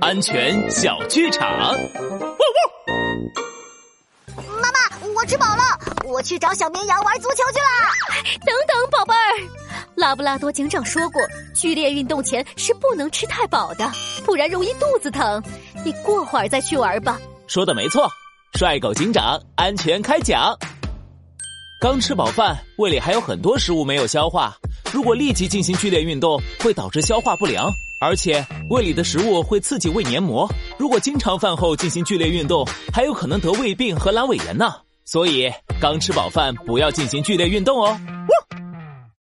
安全小剧场。妈妈，我吃饱了，我去找小绵羊玩足球去啦。等等，宝贝儿，拉布拉多警长说过，剧烈运动前是不能吃太饱的，不然容易肚子疼。你过会儿再去玩吧。说的没错，帅狗警长安全开讲。刚吃饱饭，胃里还有很多食物没有消化。如果立即进行剧烈运动，会导致消化不良，而且胃里的食物会刺激胃黏膜。如果经常饭后进行剧烈运动，还有可能得胃病和阑尾炎呢。所以刚吃饱饭不要进行剧烈运动哦。